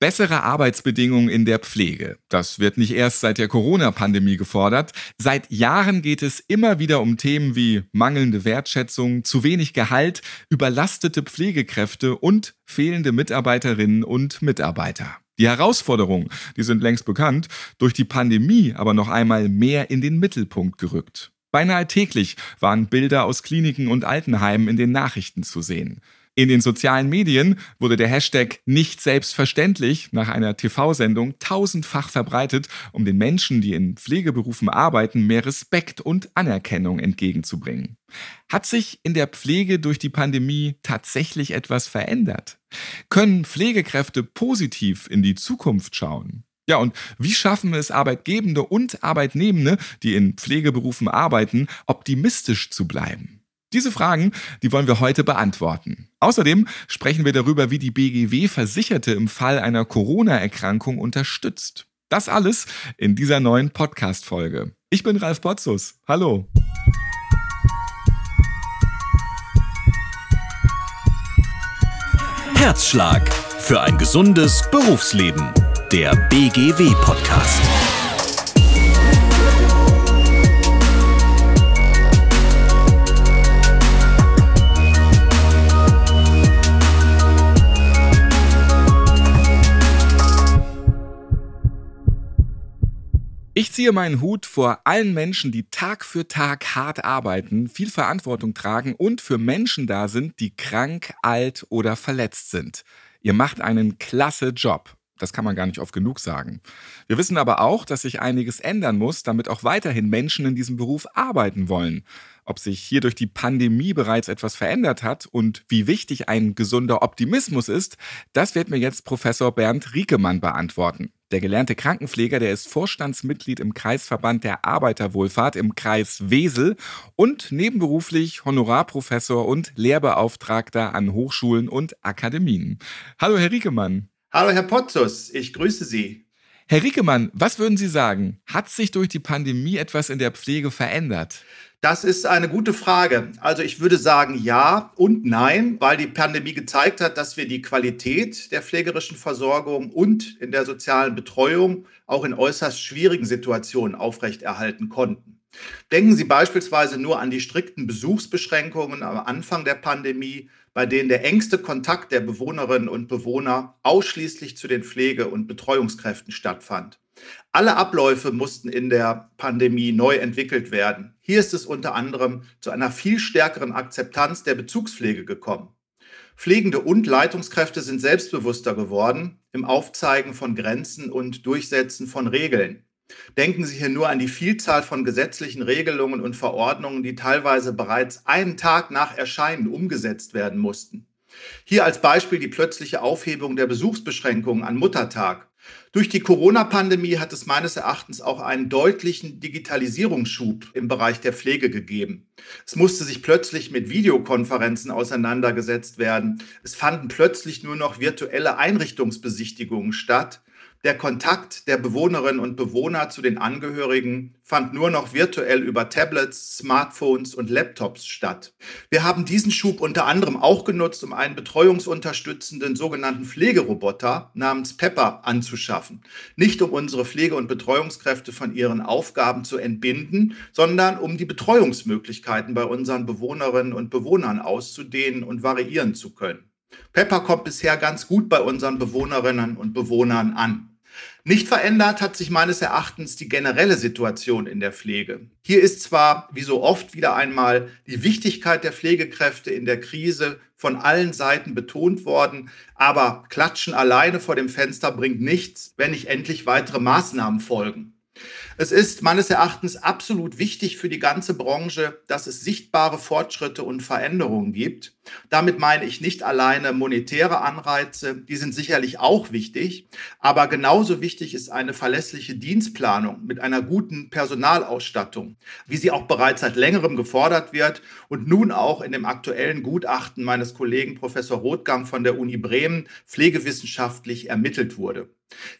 Bessere Arbeitsbedingungen in der Pflege. Das wird nicht erst seit der Corona-Pandemie gefordert. Seit Jahren geht es immer wieder um Themen wie mangelnde Wertschätzung, zu wenig Gehalt, überlastete Pflegekräfte und fehlende Mitarbeiterinnen und Mitarbeiter. Die Herausforderungen, die sind längst bekannt, durch die Pandemie aber noch einmal mehr in den Mittelpunkt gerückt. Beinahe täglich waren Bilder aus Kliniken und Altenheimen in den Nachrichten zu sehen. In den sozialen Medien wurde der Hashtag nicht selbstverständlich nach einer TV-Sendung tausendfach verbreitet, um den Menschen, die in Pflegeberufen arbeiten, mehr Respekt und Anerkennung entgegenzubringen. Hat sich in der Pflege durch die Pandemie tatsächlich etwas verändert? Können Pflegekräfte positiv in die Zukunft schauen? Ja, und wie schaffen es Arbeitgebende und Arbeitnehmende, die in Pflegeberufen arbeiten, optimistisch zu bleiben? Diese Fragen, die wollen wir heute beantworten. Außerdem sprechen wir darüber, wie die BGW Versicherte im Fall einer Corona-Erkrankung unterstützt. Das alles in dieser neuen Podcast-Folge. Ich bin Ralf Potzus. Hallo. Herzschlag für ein gesundes Berufsleben. Der BGW-Podcast. Ziehe meinen Hut vor allen Menschen, die Tag für Tag hart arbeiten, viel Verantwortung tragen und für Menschen da sind, die krank, alt oder verletzt sind. Ihr macht einen klasse Job. Das kann man gar nicht oft genug sagen. Wir wissen aber auch, dass sich einiges ändern muss, damit auch weiterhin Menschen in diesem Beruf arbeiten wollen. Ob sich hier durch die Pandemie bereits etwas verändert hat und wie wichtig ein gesunder Optimismus ist, das wird mir jetzt Professor Bernd Riekemann beantworten. Der gelernte Krankenpfleger, der ist Vorstandsmitglied im Kreisverband der Arbeiterwohlfahrt im Kreis Wesel und nebenberuflich Honorarprofessor und Lehrbeauftragter an Hochschulen und Akademien. Hallo, Herr Riekemann. Hallo, Herr Potzus. Ich grüße Sie. Herr Riekemann, was würden Sie sagen? Hat sich durch die Pandemie etwas in der Pflege verändert? Das ist eine gute Frage. Also ich würde sagen ja und nein, weil die Pandemie gezeigt hat, dass wir die Qualität der pflegerischen Versorgung und in der sozialen Betreuung auch in äußerst schwierigen Situationen aufrechterhalten konnten. Denken Sie beispielsweise nur an die strikten Besuchsbeschränkungen am Anfang der Pandemie, bei denen der engste Kontakt der Bewohnerinnen und Bewohner ausschließlich zu den Pflege- und Betreuungskräften stattfand. Alle Abläufe mussten in der Pandemie neu entwickelt werden. Hier ist es unter anderem zu einer viel stärkeren Akzeptanz der Bezugspflege gekommen. Pflegende und Leitungskräfte sind selbstbewusster geworden im Aufzeigen von Grenzen und Durchsetzen von Regeln. Denken Sie hier nur an die Vielzahl von gesetzlichen Regelungen und Verordnungen, die teilweise bereits einen Tag nach Erscheinen umgesetzt werden mussten. Hier als Beispiel die plötzliche Aufhebung der Besuchsbeschränkungen an Muttertag durch die Corona-Pandemie hat es meines Erachtens auch einen deutlichen Digitalisierungsschub im Bereich der Pflege gegeben. Es musste sich plötzlich mit Videokonferenzen auseinandergesetzt werden. Es fanden plötzlich nur noch virtuelle Einrichtungsbesichtigungen statt. Der Kontakt der Bewohnerinnen und Bewohner zu den Angehörigen fand nur noch virtuell über Tablets, Smartphones und Laptops statt. Wir haben diesen Schub unter anderem auch genutzt, um einen betreuungsunterstützenden sogenannten Pflegeroboter namens Pepper anzuschaffen. Nicht um unsere Pflege- und Betreuungskräfte von ihren Aufgaben zu entbinden, sondern um die Betreuungsmöglichkeiten bei unseren Bewohnerinnen und Bewohnern auszudehnen und variieren zu können. Pepper kommt bisher ganz gut bei unseren Bewohnerinnen und Bewohnern an. Nicht verändert hat sich meines Erachtens die generelle Situation in der Pflege. Hier ist zwar, wie so oft wieder einmal, die Wichtigkeit der Pflegekräfte in der Krise von allen Seiten betont worden, aber Klatschen alleine vor dem Fenster bringt nichts, wenn nicht endlich weitere Maßnahmen folgen. Es ist meines Erachtens absolut wichtig für die ganze Branche, dass es sichtbare Fortschritte und Veränderungen gibt. Damit meine ich nicht alleine monetäre Anreize, die sind sicherlich auch wichtig, aber genauso wichtig ist eine verlässliche Dienstplanung mit einer guten Personalausstattung, wie sie auch bereits seit längerem gefordert wird und nun auch in dem aktuellen Gutachten meines Kollegen Professor Rothgang von der Uni Bremen pflegewissenschaftlich ermittelt wurde.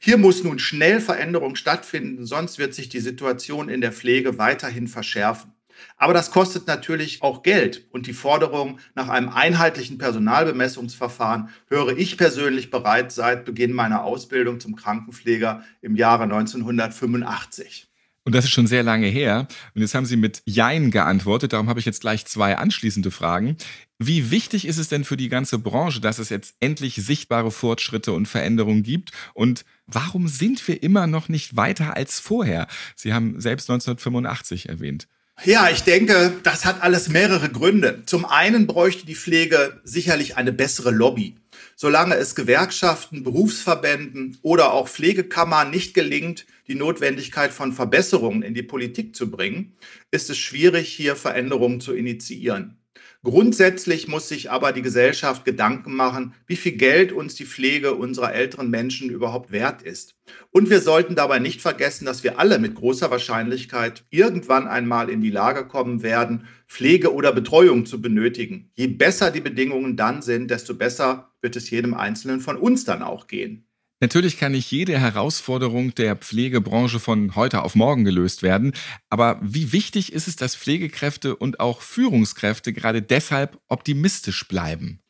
Hier muss nun schnell Veränderung stattfinden, sonst wird sich die Situation in der Pflege weiterhin verschärfen. Aber das kostet natürlich auch Geld. Und die Forderung nach einem einheitlichen Personalbemessungsverfahren höre ich persönlich bereits seit Beginn meiner Ausbildung zum Krankenpfleger im Jahre 1985. Und das ist schon sehr lange her. Und jetzt haben Sie mit Jein geantwortet. Darum habe ich jetzt gleich zwei anschließende Fragen. Wie wichtig ist es denn für die ganze Branche, dass es jetzt endlich sichtbare Fortschritte und Veränderungen gibt? Und warum sind wir immer noch nicht weiter als vorher? Sie haben selbst 1985 erwähnt. Ja, ich denke, das hat alles mehrere Gründe. Zum einen bräuchte die Pflege sicherlich eine bessere Lobby. Solange es Gewerkschaften, Berufsverbänden oder auch Pflegekammern nicht gelingt, die Notwendigkeit von Verbesserungen in die Politik zu bringen, ist es schwierig, hier Veränderungen zu initiieren. Grundsätzlich muss sich aber die Gesellschaft Gedanken machen, wie viel Geld uns die Pflege unserer älteren Menschen überhaupt wert ist. Und wir sollten dabei nicht vergessen, dass wir alle mit großer Wahrscheinlichkeit irgendwann einmal in die Lage kommen werden, Pflege oder Betreuung zu benötigen. Je besser die Bedingungen dann sind, desto besser wird es jedem Einzelnen von uns dann auch gehen. Natürlich kann nicht jede Herausforderung der Pflegebranche von heute auf morgen gelöst werden, aber wie wichtig ist es, dass Pflegekräfte und auch Führungskräfte gerade deshalb optimistisch bleiben?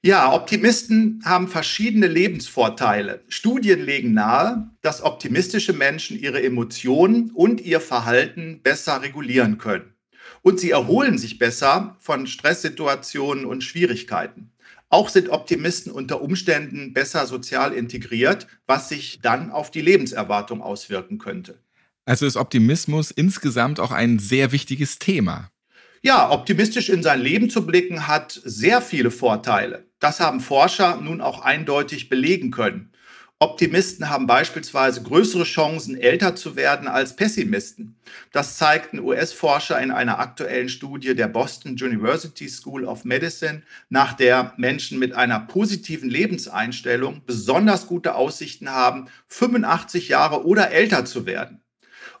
Ja, Optimisten haben verschiedene Lebensvorteile. Studien legen nahe, dass optimistische Menschen ihre Emotionen und ihr Verhalten besser regulieren können. Und sie erholen sich besser von Stresssituationen und Schwierigkeiten. Auch sind Optimisten unter Umständen besser sozial integriert, was sich dann auf die Lebenserwartung auswirken könnte. Also ist Optimismus insgesamt auch ein sehr wichtiges Thema. Ja, optimistisch in sein Leben zu blicken hat sehr viele Vorteile. Das haben Forscher nun auch eindeutig belegen können. Optimisten haben beispielsweise größere Chancen, älter zu werden als Pessimisten. Das zeigten US-Forscher in einer aktuellen Studie der Boston University School of Medicine, nach der Menschen mit einer positiven Lebenseinstellung besonders gute Aussichten haben, 85 Jahre oder älter zu werden.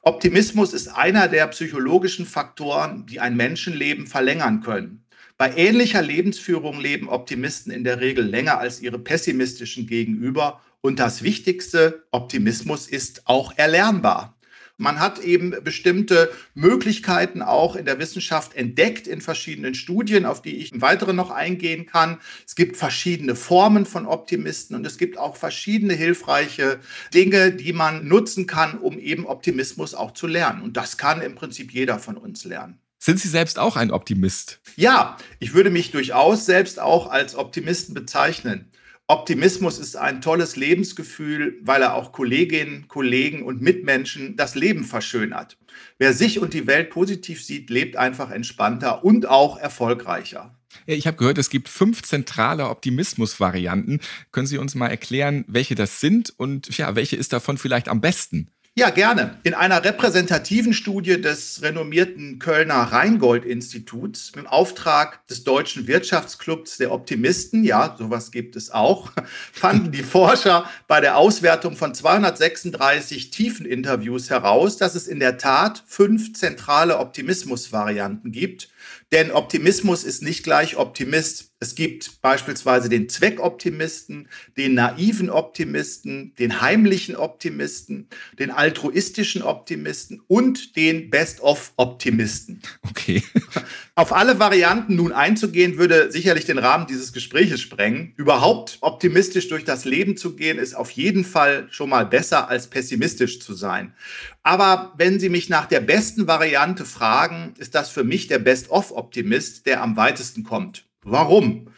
Optimismus ist einer der psychologischen Faktoren, die ein Menschenleben verlängern können. Bei ähnlicher Lebensführung leben Optimisten in der Regel länger als ihre pessimistischen Gegenüber und das Wichtigste, Optimismus ist auch erlernbar. Man hat eben bestimmte Möglichkeiten auch in der Wissenschaft entdeckt in verschiedenen Studien, auf die ich im Weiteren noch eingehen kann. Es gibt verschiedene Formen von Optimisten und es gibt auch verschiedene hilfreiche Dinge, die man nutzen kann, um eben Optimismus auch zu lernen. Und das kann im Prinzip jeder von uns lernen. Sind Sie selbst auch ein Optimist? Ja, ich würde mich durchaus selbst auch als Optimisten bezeichnen. Optimismus ist ein tolles Lebensgefühl, weil er auch Kolleginnen, Kollegen und Mitmenschen das Leben verschönert. Wer sich und die Welt positiv sieht, lebt einfach entspannter und auch erfolgreicher. Ich habe gehört, es gibt fünf zentrale Optimismus-Varianten. Können Sie uns mal erklären, welche das sind und ja, welche ist davon vielleicht am besten? Ja, gerne. In einer repräsentativen Studie des renommierten Kölner Rheingold-Instituts im Auftrag des Deutschen Wirtschaftsclubs der Optimisten, ja, sowas gibt es auch, fanden die Forscher bei der Auswertung von 236 Tiefeninterviews heraus, dass es in der Tat fünf zentrale Optimismusvarianten gibt. Denn Optimismus ist nicht gleich Optimist. Es gibt beispielsweise den Zweckoptimisten, den naiven Optimisten, den heimlichen Optimisten, den altruistischen Optimisten und den Best-of-Optimisten. Okay. Auf alle Varianten nun einzugehen, würde sicherlich den Rahmen dieses Gespräches sprengen. Überhaupt optimistisch durch das Leben zu gehen, ist auf jeden Fall schon mal besser als pessimistisch zu sein. Aber wenn Sie mich nach der besten Variante fragen, ist das für mich der Best-of-Optimist, der am weitesten kommt. Warum?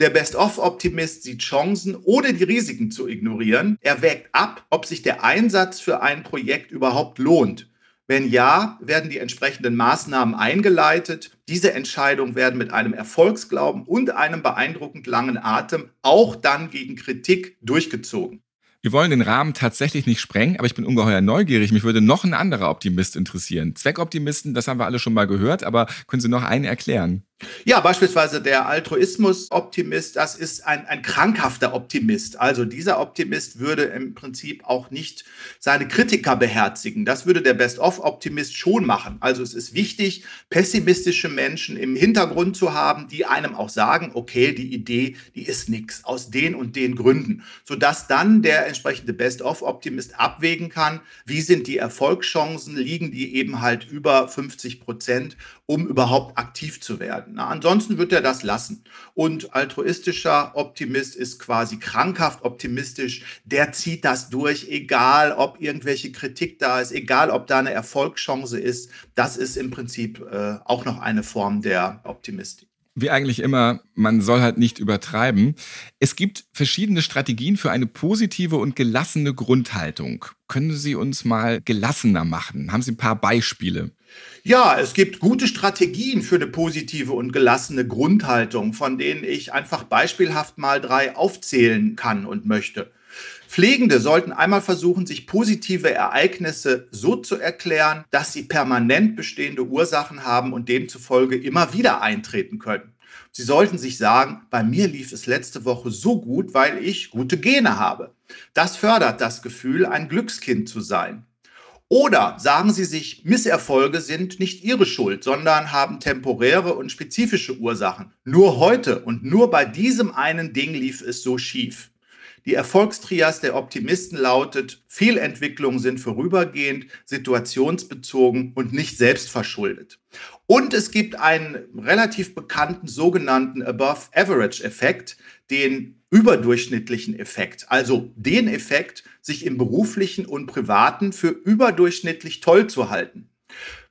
Der Best-of-Optimist sieht Chancen, ohne die Risiken zu ignorieren. Er wägt ab, ob sich der Einsatz für ein Projekt überhaupt lohnt. Wenn ja, werden die entsprechenden Maßnahmen eingeleitet. Diese Entscheidungen werden mit einem Erfolgsglauben und einem beeindruckend langen Atem auch dann gegen Kritik durchgezogen. Wir wollen den Rahmen tatsächlich nicht sprengen, aber ich bin ungeheuer neugierig. Mich würde noch ein anderer Optimist interessieren. Zweckoptimisten, das haben wir alle schon mal gehört, aber können Sie noch einen erklären? Ja, beispielsweise der Altruismus-Optimist, das ist ein, ein krankhafter Optimist. Also dieser Optimist würde im Prinzip auch nicht seine Kritiker beherzigen. Das würde der Best-of-Optimist schon machen. Also es ist wichtig, pessimistische Menschen im Hintergrund zu haben, die einem auch sagen, okay, die Idee, die ist nix aus den und den Gründen, sodass dann der entsprechende Best-of-Optimist abwägen kann, wie sind die Erfolgschancen, liegen die eben halt über 50 Prozent um überhaupt aktiv zu Na, ansonsten wird er das lassen. Und altruistischer Optimist ist quasi krankhaft optimistisch. Der zieht das durch, egal ob irgendwelche Kritik da ist, egal ob da eine Erfolgschance ist. Das ist im Prinzip äh, auch noch eine Form der Optimistik wie eigentlich immer, man soll halt nicht übertreiben. Es gibt verschiedene Strategien für eine positive und gelassene Grundhaltung. Können Sie uns mal gelassener machen? Haben Sie ein paar Beispiele? Ja, es gibt gute Strategien für eine positive und gelassene Grundhaltung, von denen ich einfach beispielhaft mal drei aufzählen kann und möchte. Pflegende sollten einmal versuchen, sich positive Ereignisse so zu erklären, dass sie permanent bestehende Ursachen haben und demzufolge immer wieder eintreten können. Sie sollten sich sagen, bei mir lief es letzte Woche so gut, weil ich gute Gene habe. Das fördert das Gefühl, ein Glückskind zu sein. Oder sagen Sie sich, Misserfolge sind nicht Ihre Schuld, sondern haben temporäre und spezifische Ursachen. Nur heute und nur bei diesem einen Ding lief es so schief. Die Erfolgstrias der Optimisten lautet, Fehlentwicklungen sind vorübergehend, situationsbezogen und nicht selbstverschuldet. Und es gibt einen relativ bekannten sogenannten Above-Average-Effekt, den überdurchschnittlichen Effekt, also den Effekt, sich im beruflichen und privaten für überdurchschnittlich toll zu halten.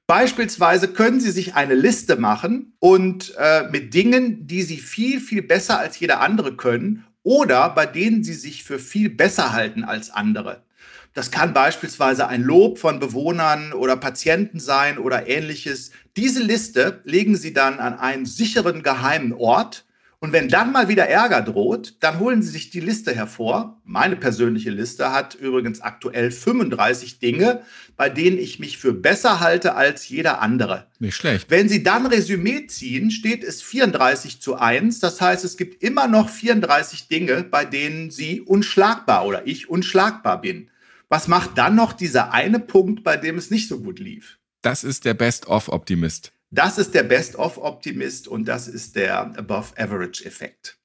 Beispielsweise können Sie sich eine Liste machen und äh, mit Dingen, die Sie viel, viel besser als jeder andere können oder bei denen Sie sich für viel besser halten als andere. Das kann beispielsweise ein Lob von Bewohnern oder Patienten sein oder ähnliches. Diese Liste legen Sie dann an einen sicheren geheimen Ort und wenn dann mal wieder Ärger droht, dann holen Sie sich die Liste hervor. Meine persönliche Liste hat übrigens aktuell 35 Dinge, bei denen ich mich für besser halte als jeder andere. Nicht schlecht. Wenn Sie dann Resümee ziehen, steht es 34 zu 1. Das heißt, es gibt immer noch 34 Dinge, bei denen Sie unschlagbar oder ich unschlagbar bin. Was macht dann noch dieser eine Punkt, bei dem es nicht so gut lief? Das ist der Best-of-Optimist. Das ist der Best-of-Optimist und das ist der Above-Average-Effekt.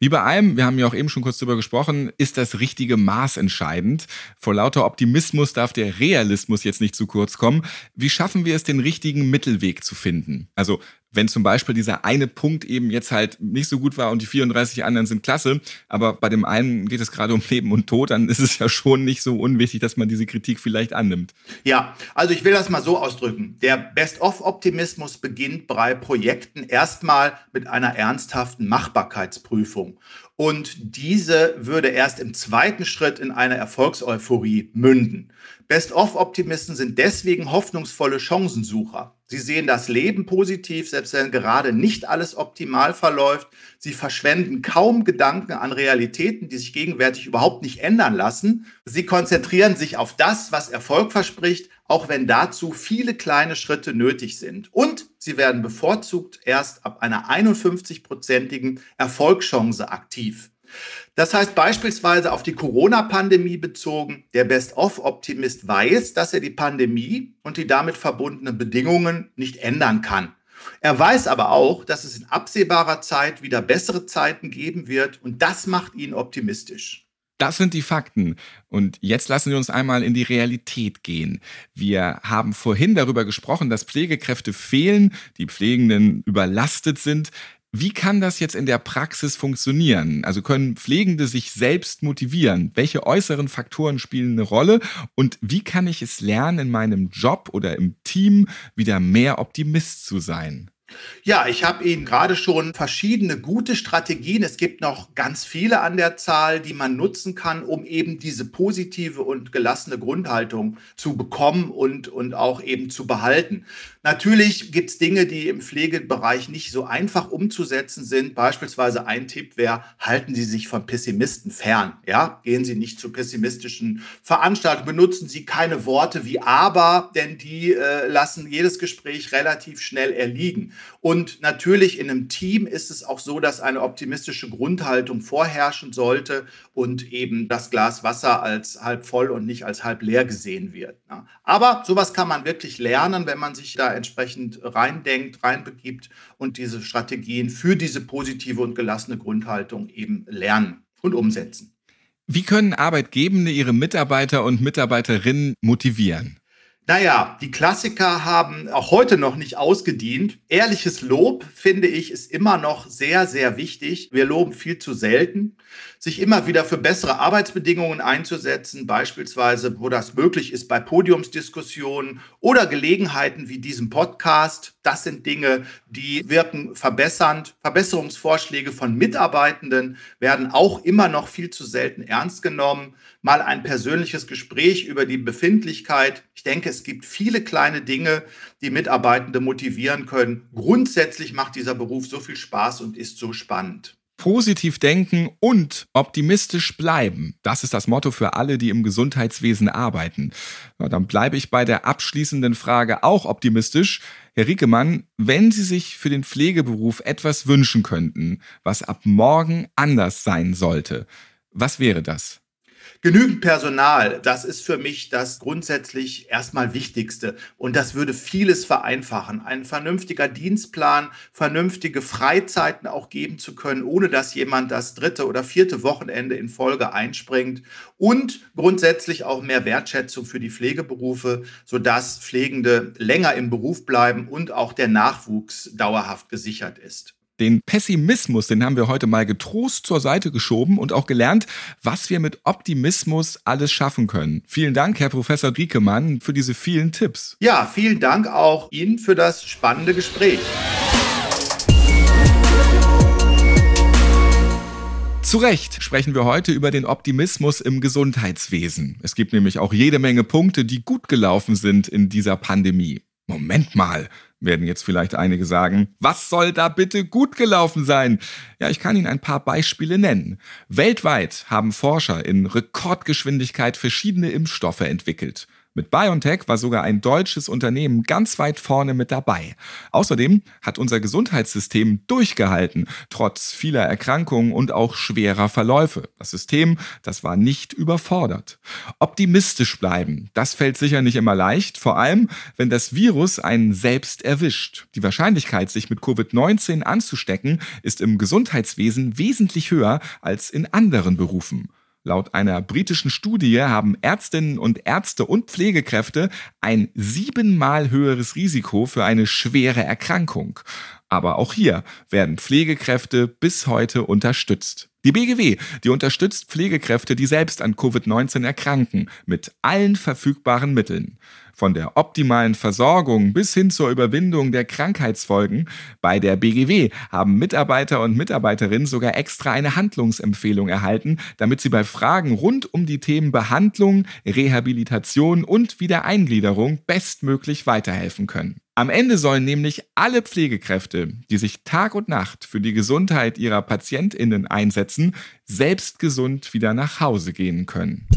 Wie bei allem, wir haben ja auch eben schon kurz drüber gesprochen, ist das richtige Maß entscheidend. Vor lauter Optimismus darf der Realismus jetzt nicht zu kurz kommen. Wie schaffen wir es, den richtigen Mittelweg zu finden? Also wenn zum Beispiel dieser eine Punkt eben jetzt halt nicht so gut war und die 34 anderen sind klasse, aber bei dem einen geht es gerade um Leben und Tod, dann ist es ja schon nicht so unwichtig, dass man diese Kritik vielleicht annimmt. Ja, also ich will das mal so ausdrücken. Der Best-of-Optimismus beginnt bei Projekten erstmal mit einer ernsthaften Machbarkeitsprüfung. Und diese würde erst im zweiten Schritt in eine Erfolgseuphorie münden. Best-of-Optimisten sind deswegen hoffnungsvolle Chancensucher. Sie sehen das Leben positiv, selbst wenn gerade nicht alles optimal verläuft. Sie verschwenden kaum Gedanken an Realitäten, die sich gegenwärtig überhaupt nicht ändern lassen. Sie konzentrieren sich auf das, was Erfolg verspricht, auch wenn dazu viele kleine Schritte nötig sind. Und sie werden bevorzugt erst ab einer 51-prozentigen Erfolgschance aktiv. Das heißt beispielsweise auf die Corona-Pandemie bezogen, der Best-of-Optimist weiß, dass er die Pandemie und die damit verbundenen Bedingungen nicht ändern kann. Er weiß aber auch, dass es in absehbarer Zeit wieder bessere Zeiten geben wird und das macht ihn optimistisch. Das sind die Fakten. Und jetzt lassen wir uns einmal in die Realität gehen. Wir haben vorhin darüber gesprochen, dass Pflegekräfte fehlen, die Pflegenden überlastet sind. Wie kann das jetzt in der Praxis funktionieren? Also können Pflegende sich selbst motivieren? Welche äußeren Faktoren spielen eine Rolle? Und wie kann ich es lernen, in meinem Job oder im Team wieder mehr Optimist zu sein? Ja, ich habe Ihnen gerade schon verschiedene gute Strategien. Es gibt noch ganz viele an der Zahl, die man nutzen kann, um eben diese positive und gelassene Grundhaltung zu bekommen und, und auch eben zu behalten. Natürlich gibt es Dinge, die im Pflegebereich nicht so einfach umzusetzen sind. Beispielsweise ein Tipp wäre, halten Sie sich von Pessimisten fern. Ja, gehen Sie nicht zu pessimistischen Veranstaltungen, benutzen Sie keine Worte wie aber, denn die äh, lassen jedes Gespräch relativ schnell erliegen. Und natürlich in einem Team ist es auch so, dass eine optimistische Grundhaltung vorherrschen sollte und eben das Glas Wasser als halb voll und nicht als halb leer gesehen wird. Aber sowas kann man wirklich lernen, wenn man sich da entsprechend reindenkt, reinbegibt und diese Strategien für diese positive und gelassene Grundhaltung eben lernen und umsetzen. Wie können Arbeitgebende ihre Mitarbeiter und Mitarbeiterinnen motivieren? Naja, die Klassiker haben auch heute noch nicht ausgedient. Ehrliches Lob, finde ich, ist immer noch sehr, sehr wichtig. Wir loben viel zu selten. Sich immer wieder für bessere Arbeitsbedingungen einzusetzen, beispielsweise, wo das möglich ist, bei Podiumsdiskussionen oder Gelegenheiten wie diesem Podcast. Das sind Dinge, die wirken verbessernd. Verbesserungsvorschläge von Mitarbeitenden werden auch immer noch viel zu selten ernst genommen mal ein persönliches Gespräch über die Befindlichkeit. Ich denke, es gibt viele kleine Dinge, die Mitarbeitende motivieren können. Grundsätzlich macht dieser Beruf so viel Spaß und ist so spannend. Positiv denken und optimistisch bleiben. Das ist das Motto für alle, die im Gesundheitswesen arbeiten. Na, dann bleibe ich bei der abschließenden Frage auch optimistisch. Herr Riekemann, wenn Sie sich für den Pflegeberuf etwas wünschen könnten, was ab morgen anders sein sollte, was wäre das? Genügend Personal, das ist für mich das grundsätzlich erstmal Wichtigste. Und das würde vieles vereinfachen. Ein vernünftiger Dienstplan, vernünftige Freizeiten auch geben zu können, ohne dass jemand das dritte oder vierte Wochenende in Folge einspringt. Und grundsätzlich auch mehr Wertschätzung für die Pflegeberufe, sodass Pflegende länger im Beruf bleiben und auch der Nachwuchs dauerhaft gesichert ist. Den Pessimismus, den haben wir heute mal getrost zur Seite geschoben und auch gelernt, was wir mit Optimismus alles schaffen können. Vielen Dank, Herr Professor Driekemann, für diese vielen Tipps. Ja, vielen Dank auch Ihnen für das spannende Gespräch. Zu Recht sprechen wir heute über den Optimismus im Gesundheitswesen. Es gibt nämlich auch jede Menge Punkte, die gut gelaufen sind in dieser Pandemie. Moment mal, werden jetzt vielleicht einige sagen. Was soll da bitte gut gelaufen sein? Ja, ich kann Ihnen ein paar Beispiele nennen. Weltweit haben Forscher in Rekordgeschwindigkeit verschiedene Impfstoffe entwickelt. Mit BioNTech war sogar ein deutsches Unternehmen ganz weit vorne mit dabei. Außerdem hat unser Gesundheitssystem durchgehalten, trotz vieler Erkrankungen und auch schwerer Verläufe. Das System, das war nicht überfordert. Optimistisch bleiben, das fällt sicher nicht immer leicht, vor allem wenn das Virus einen selbst erwischt. Die Wahrscheinlichkeit, sich mit Covid-19 anzustecken, ist im Gesundheitswesen wesentlich höher als in anderen Berufen. Laut einer britischen Studie haben Ärztinnen und Ärzte und Pflegekräfte ein siebenmal höheres Risiko für eine schwere Erkrankung. Aber auch hier werden Pflegekräfte bis heute unterstützt. Die BGW, die unterstützt Pflegekräfte, die selbst an Covid-19 erkranken, mit allen verfügbaren Mitteln. Von der optimalen Versorgung bis hin zur Überwindung der Krankheitsfolgen. Bei der BGW haben Mitarbeiter und Mitarbeiterinnen sogar extra eine Handlungsempfehlung erhalten, damit sie bei Fragen rund um die Themen Behandlung, Rehabilitation und Wiedereingliederung bestmöglich weiterhelfen können. Am Ende sollen nämlich alle Pflegekräfte, die sich Tag und Nacht für die Gesundheit ihrer Patientinnen einsetzen, selbst gesund wieder nach Hause gehen können.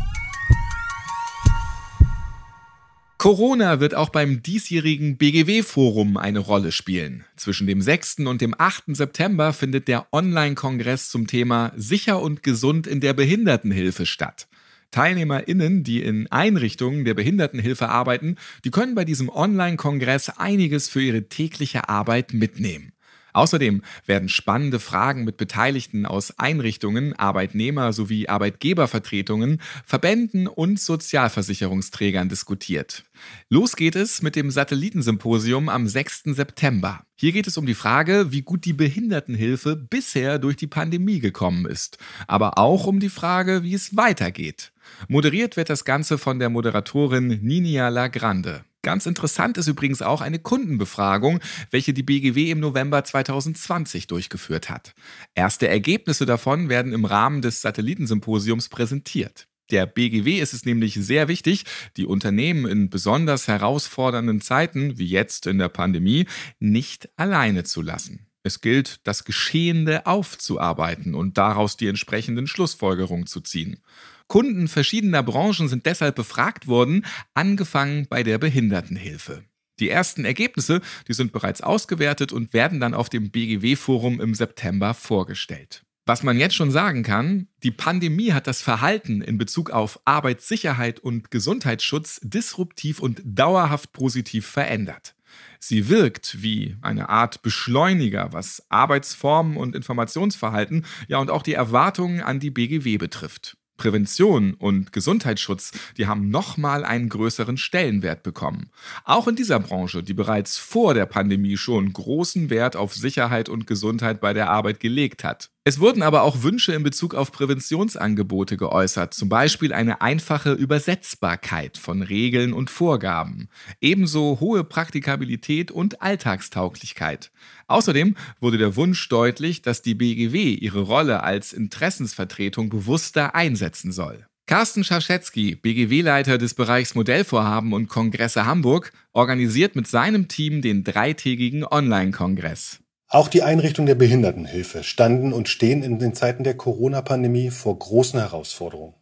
Corona wird auch beim diesjährigen BGW-Forum eine Rolle spielen. Zwischen dem 6. und dem 8. September findet der Online-Kongress zum Thema Sicher und gesund in der Behindertenhilfe statt. TeilnehmerInnen, die in Einrichtungen der Behindertenhilfe arbeiten, die können bei diesem Online-Kongress einiges für ihre tägliche Arbeit mitnehmen. Außerdem werden spannende Fragen mit Beteiligten aus Einrichtungen, Arbeitnehmer sowie Arbeitgebervertretungen, Verbänden und Sozialversicherungsträgern diskutiert. Los geht es mit dem Satellitensymposium am 6. September. Hier geht es um die Frage, wie gut die Behindertenhilfe bisher durch die Pandemie gekommen ist, aber auch um die Frage, wie es weitergeht. Moderiert wird das Ganze von der Moderatorin Ninia Lagrande. Ganz interessant ist übrigens auch eine Kundenbefragung, welche die BGW im November 2020 durchgeführt hat. Erste Ergebnisse davon werden im Rahmen des Satellitensymposiums präsentiert. Der BGW ist es nämlich sehr wichtig, die Unternehmen in besonders herausfordernden Zeiten, wie jetzt in der Pandemie, nicht alleine zu lassen. Es gilt, das Geschehene aufzuarbeiten und daraus die entsprechenden Schlussfolgerungen zu ziehen. Kunden verschiedener Branchen sind deshalb befragt worden, angefangen bei der Behindertenhilfe. Die ersten Ergebnisse, die sind bereits ausgewertet und werden dann auf dem BGW-Forum im September vorgestellt. Was man jetzt schon sagen kann, die Pandemie hat das Verhalten in Bezug auf Arbeitssicherheit und Gesundheitsschutz disruptiv und dauerhaft positiv verändert. Sie wirkt wie eine Art Beschleuniger, was Arbeitsformen und Informationsverhalten, ja und auch die Erwartungen an die BGW betrifft. Prävention und Gesundheitsschutz, die haben nochmal einen größeren Stellenwert bekommen. Auch in dieser Branche, die bereits vor der Pandemie schon großen Wert auf Sicherheit und Gesundheit bei der Arbeit gelegt hat. Es wurden aber auch Wünsche in Bezug auf Präventionsangebote geäußert, zum Beispiel eine einfache Übersetzbarkeit von Regeln und Vorgaben, ebenso hohe Praktikabilität und Alltagstauglichkeit. Außerdem wurde der Wunsch deutlich, dass die BGW ihre Rolle als Interessensvertretung bewusster einsetzen soll. Carsten Schaschetzky, BGW-Leiter des Bereichs Modellvorhaben und Kongresse Hamburg, organisiert mit seinem Team den dreitägigen Online-Kongress. Auch die Einrichtungen der Behindertenhilfe standen und stehen in den Zeiten der Corona-Pandemie vor großen Herausforderungen.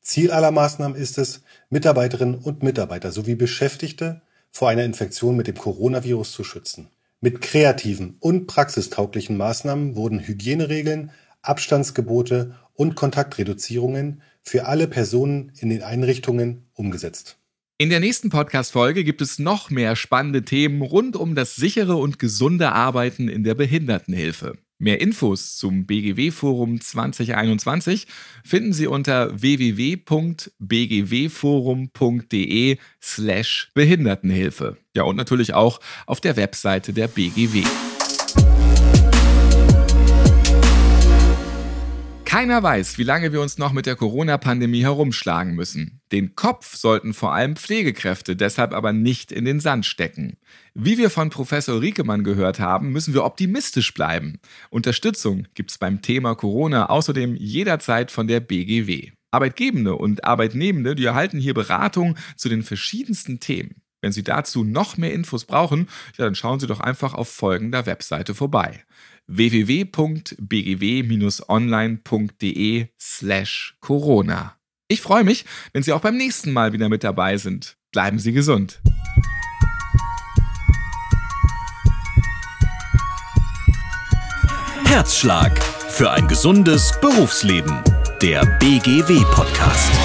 Ziel aller Maßnahmen ist es, Mitarbeiterinnen und Mitarbeiter sowie Beschäftigte vor einer Infektion mit dem Coronavirus zu schützen. Mit kreativen und praxistauglichen Maßnahmen wurden Hygieneregeln, Abstandsgebote und Kontaktreduzierungen für alle Personen in den Einrichtungen umgesetzt. In der nächsten Podcast-Folge gibt es noch mehr spannende Themen rund um das sichere und gesunde Arbeiten in der Behindertenhilfe. Mehr Infos zum BGW-Forum 2021 finden Sie unter www.bgwforum.de slash Behindertenhilfe. Ja, und natürlich auch auf der Webseite der BGW. Keiner weiß, wie lange wir uns noch mit der Corona-Pandemie herumschlagen müssen. Den Kopf sollten vor allem Pflegekräfte deshalb aber nicht in den Sand stecken. Wie wir von Professor Riekemann gehört haben, müssen wir optimistisch bleiben. Unterstützung gibt es beim Thema Corona außerdem jederzeit von der BGW. Arbeitgebende und Arbeitnehmende, die erhalten hier Beratung zu den verschiedensten Themen. Wenn Sie dazu noch mehr Infos brauchen, ja, dann schauen Sie doch einfach auf folgender Webseite vorbei www.bgw-online.de slash Corona. Ich freue mich, wenn Sie auch beim nächsten Mal wieder mit dabei sind. Bleiben Sie gesund. Herzschlag für ein gesundes Berufsleben. Der BGW-Podcast.